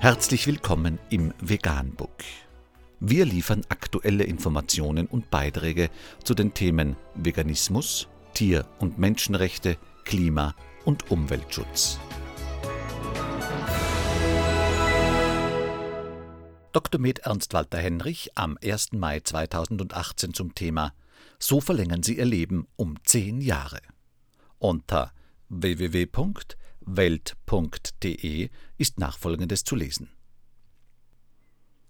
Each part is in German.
Herzlich willkommen im Veganbook. Wir liefern aktuelle Informationen und Beiträge zu den Themen Veganismus, Tier- und Menschenrechte, Klima- und Umweltschutz. Dr. Med Ernst Walter Henrich am 1. Mai 2018 zum Thema So verlängern Sie Ihr Leben um 10 Jahre. Unter www.welt.de ist nachfolgendes zu lesen.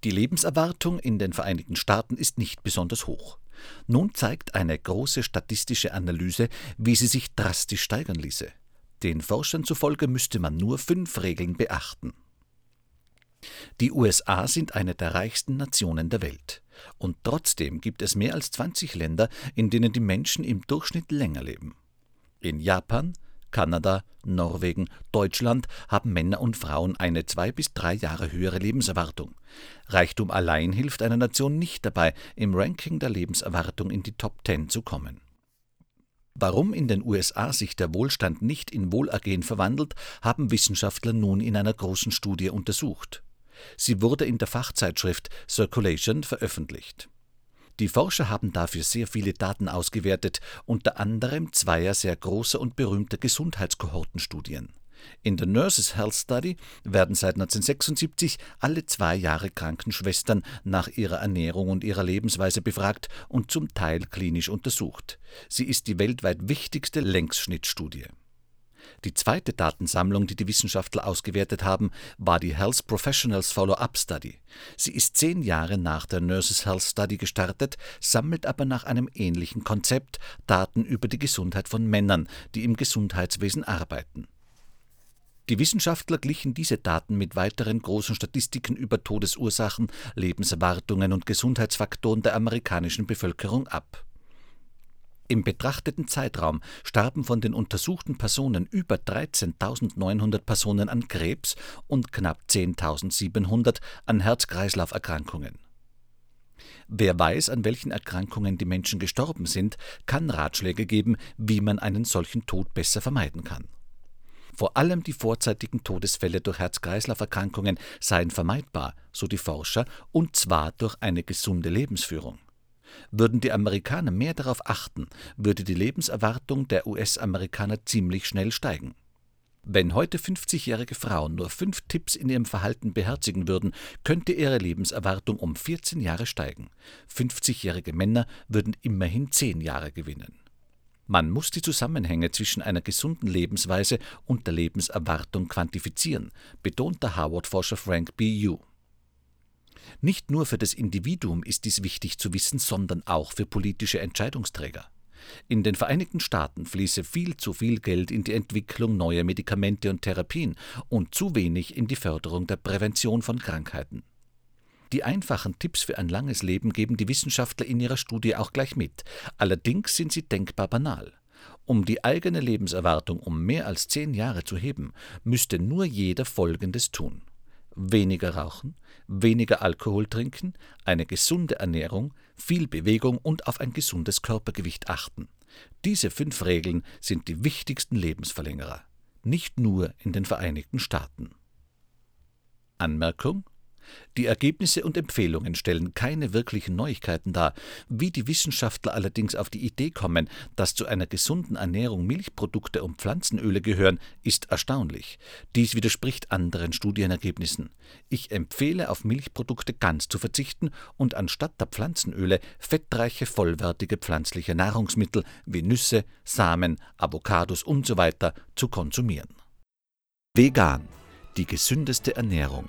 Die Lebenserwartung in den Vereinigten Staaten ist nicht besonders hoch. Nun zeigt eine große statistische Analyse, wie sie sich drastisch steigern ließe. Den Forschern zufolge müsste man nur fünf Regeln beachten. Die USA sind eine der reichsten Nationen der Welt. Und trotzdem gibt es mehr als 20 Länder, in denen die Menschen im Durchschnitt länger leben. In Japan, Kanada, Norwegen, Deutschland haben Männer und Frauen eine zwei bis drei Jahre höhere Lebenserwartung. Reichtum allein hilft einer Nation nicht dabei, im Ranking der Lebenserwartung in die Top Ten zu kommen. Warum in den USA sich der Wohlstand nicht in Wohlergehen verwandelt, haben Wissenschaftler nun in einer großen Studie untersucht. Sie wurde in der Fachzeitschrift Circulation veröffentlicht. Die Forscher haben dafür sehr viele Daten ausgewertet, unter anderem zweier sehr großer und berühmter Gesundheitskohortenstudien. In der Nurses Health Study werden seit 1976 alle zwei Jahre Krankenschwestern nach ihrer Ernährung und ihrer Lebensweise befragt und zum Teil klinisch untersucht. Sie ist die weltweit wichtigste Längsschnittstudie. Die zweite Datensammlung, die die Wissenschaftler ausgewertet haben, war die Health Professionals Follow-up Study. Sie ist zehn Jahre nach der Nurses Health Study gestartet, sammelt aber nach einem ähnlichen Konzept Daten über die Gesundheit von Männern, die im Gesundheitswesen arbeiten. Die Wissenschaftler glichen diese Daten mit weiteren großen Statistiken über Todesursachen, Lebenserwartungen und Gesundheitsfaktoren der amerikanischen Bevölkerung ab. Im betrachteten Zeitraum starben von den untersuchten Personen über 13.900 Personen an Krebs und knapp 10.700 an Herz-Kreislauf-Erkrankungen. Wer weiß, an welchen Erkrankungen die Menschen gestorben sind, kann Ratschläge geben, wie man einen solchen Tod besser vermeiden kann. Vor allem die vorzeitigen Todesfälle durch Herz-Kreislauf-Erkrankungen seien vermeidbar, so die Forscher, und zwar durch eine gesunde Lebensführung. Würden die Amerikaner mehr darauf achten, würde die Lebenserwartung der US-Amerikaner ziemlich schnell steigen. Wenn heute 50-jährige Frauen nur fünf Tipps in ihrem Verhalten beherzigen würden, könnte ihre Lebenserwartung um 14 Jahre steigen. 50-jährige Männer würden immerhin 10 Jahre gewinnen. Man muss die Zusammenhänge zwischen einer gesunden Lebensweise und der Lebenserwartung quantifizieren, betont der Harvard-Forscher Frank B. Yu. Nicht nur für das Individuum ist dies wichtig zu wissen, sondern auch für politische Entscheidungsträger. In den Vereinigten Staaten fließe viel zu viel Geld in die Entwicklung neuer Medikamente und Therapien und zu wenig in die Förderung der Prävention von Krankheiten. Die einfachen Tipps für ein langes Leben geben die Wissenschaftler in ihrer Studie auch gleich mit. Allerdings sind sie denkbar banal. Um die eigene Lebenserwartung um mehr als zehn Jahre zu heben, müsste nur jeder Folgendes tun weniger rauchen, weniger Alkohol trinken, eine gesunde Ernährung, viel Bewegung und auf ein gesundes Körpergewicht achten. Diese fünf Regeln sind die wichtigsten Lebensverlängerer, nicht nur in den Vereinigten Staaten. Anmerkung die Ergebnisse und Empfehlungen stellen keine wirklichen Neuigkeiten dar. Wie die Wissenschaftler allerdings auf die Idee kommen, dass zu einer gesunden Ernährung Milchprodukte und Pflanzenöle gehören, ist erstaunlich. Dies widerspricht anderen Studienergebnissen. Ich empfehle, auf Milchprodukte ganz zu verzichten und anstatt der Pflanzenöle fettreiche, vollwertige pflanzliche Nahrungsmittel wie Nüsse, Samen, Avocados usw. So zu konsumieren. Vegan, die gesündeste Ernährung